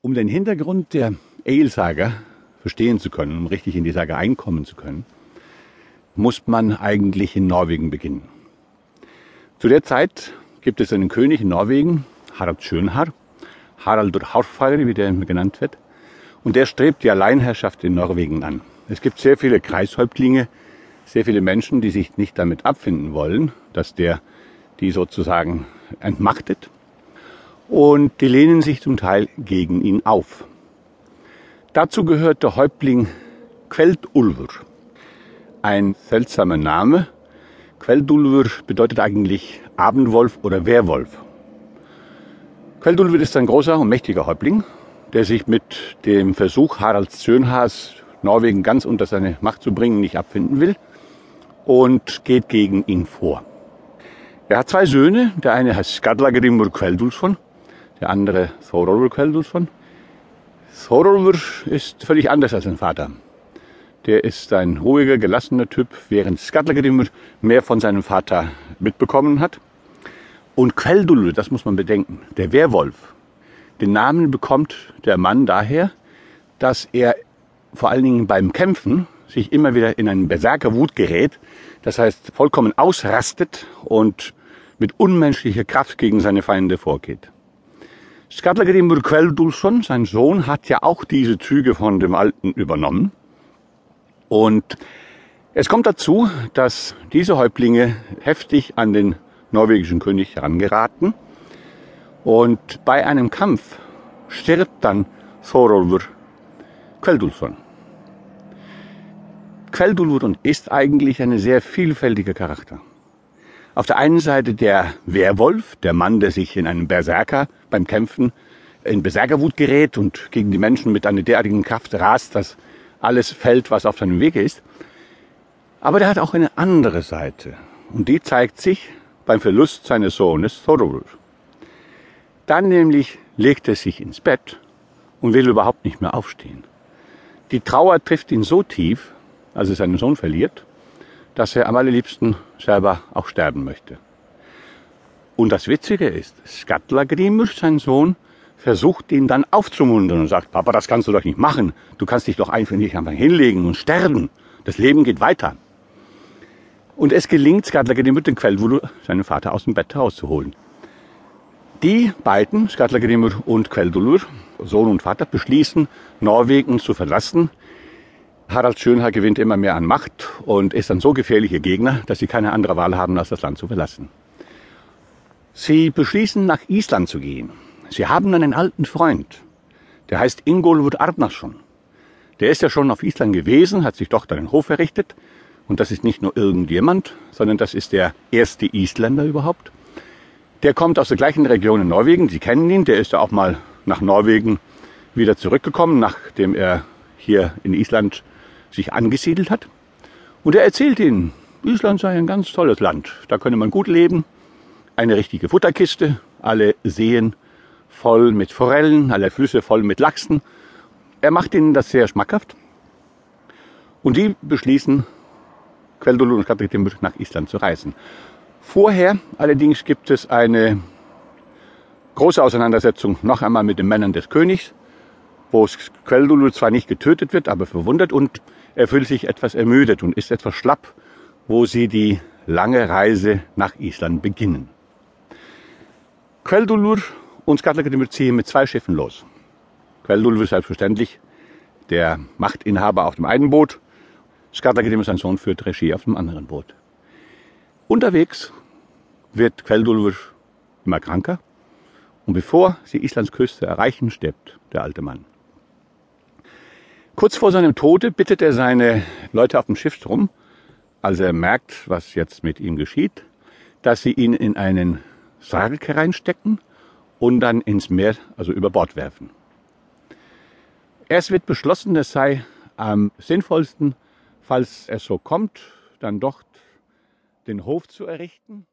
Um den Hintergrund der Ale-Saga verstehen zu können, um richtig in die Saga einkommen zu können, muss man eigentlich in Norwegen beginnen. Zu der Zeit gibt es einen König in Norwegen, Harald Schönhaar, Haraldur Hárfagri, wie der genannt wird, und der strebt die Alleinherrschaft in Norwegen an. Es gibt sehr viele Kreishäuptlinge, sehr viele Menschen, die sich nicht damit abfinden wollen, dass der die sozusagen entmachtet. Und die lehnen sich zum Teil gegen ihn auf. Dazu gehört der Häuptling Kveldulvur. Ein seltsamer Name. Kveldulvur bedeutet eigentlich Abendwolf oder Werwolf. Kveldulvur ist ein großer und mächtiger Häuptling, der sich mit dem Versuch Haralds Schönhaas, Norwegen ganz unter seine Macht zu bringen, nicht abfinden will und geht gegen ihn vor. Er hat zwei Söhne. Der eine heißt Skadlagrimur Kveldulsson, der andere Thorolfur Kveldulsson. Thorolfur ist völlig anders als sein Vater. Der ist ein ruhiger, gelassener Typ, während Skadlagrimur mehr von seinem Vater mitbekommen hat. Und Kveldulur, das muss man bedenken, der Werwolf, den Namen bekommt der Mann daher, dass er vor allen Dingen beim Kämpfen sich immer wieder in einen Berserkerwut gerät, das heißt vollkommen ausrastet und mit unmenschlicher Kraft gegen seine Feinde vorgeht. Skallagrimur Kveldulsson, sein Sohn, hat ja auch diese Züge von dem Alten übernommen. Und es kommt dazu, dass diese Häuptlinge heftig an den norwegischen König herangeraten. Und bei einem Kampf stirbt dann Thorolfur Kveldulsson. Kveldulfur ist eigentlich ein sehr vielfältiger Charakter. Auf der einen Seite der Werwolf, der Mann, der sich in einem Berserker beim Kämpfen in Berserkerwut gerät und gegen die Menschen mit einer derartigen Kraft rast, dass alles fällt, was auf seinem Wege ist. Aber der hat auch eine andere Seite. Und die zeigt sich beim Verlust seines Sohnes Thorolf. Dann nämlich legt er sich ins Bett und will überhaupt nicht mehr aufstehen. Die Trauer trifft ihn so tief, als er seinen Sohn verliert, dass er am allerliebsten selber auch sterben möchte. Und das Witzige ist, Skattlagrimur, sein Sohn, versucht ihn dann aufzumuntern und sagt, Papa, das kannst du doch nicht machen. Du kannst dich doch einfach nicht einfach hinlegen und sterben. Das Leben geht weiter. Und es gelingt Skattlagrimur, den Quellwulu, seinen Vater aus dem Bett herauszuholen. Die beiden, Skattlagrimur und Queldulur, Sohn und Vater, beschließen, Norwegen zu verlassen, Harald Schönhaar gewinnt immer mehr an Macht und ist ein so gefährlicher Gegner, dass sie keine andere Wahl haben, als das Land zu verlassen. Sie beschließen, nach Island zu gehen. Sie haben einen alten Freund, der heißt Ingolfur Arnarsson. Der ist ja schon auf Island gewesen, hat sich dort einen Hof errichtet. Und das ist nicht nur irgendjemand, sondern das ist der erste Isländer überhaupt. Der kommt aus der gleichen Region in Norwegen. Sie kennen ihn. Der ist ja auch mal nach Norwegen wieder zurückgekommen, nachdem er hier in Island sich angesiedelt hat. Und er erzählt ihnen, Island sei ein ganz tolles Land. Da könne man gut leben. Eine richtige Futterkiste, alle Seen voll mit Forellen, alle Flüsse voll mit Lachsen. Er macht ihnen das sehr schmackhaft. Und die beschließen, Queldolo und Katritimur nach Island zu reisen. Vorher allerdings gibt es eine große Auseinandersetzung noch einmal mit den Männern des Königs, wo Queldulu zwar nicht getötet wird, aber verwundet und er fühlt sich etwas ermüdet und ist etwas schlapp, wo sie die lange Reise nach Island beginnen. Queldulur und Skatlakedemir ziehen mit zwei Schiffen los. Queldulur ist selbstverständlich der Machtinhaber auf dem einen Boot. Skatlakedemir, sein Sohn, führt Regie auf dem anderen Boot. Unterwegs wird Queldulur immer kranker und bevor sie Islands Küste erreichen, stirbt der alte Mann. Kurz vor seinem Tode bittet er seine Leute auf dem Schiff drum, als er merkt, was jetzt mit ihm geschieht, dass sie ihn in einen Sarg hereinstecken und dann ins Meer, also über Bord werfen. Erst wird beschlossen, es sei am sinnvollsten, falls es so kommt, dann dort den Hof zu errichten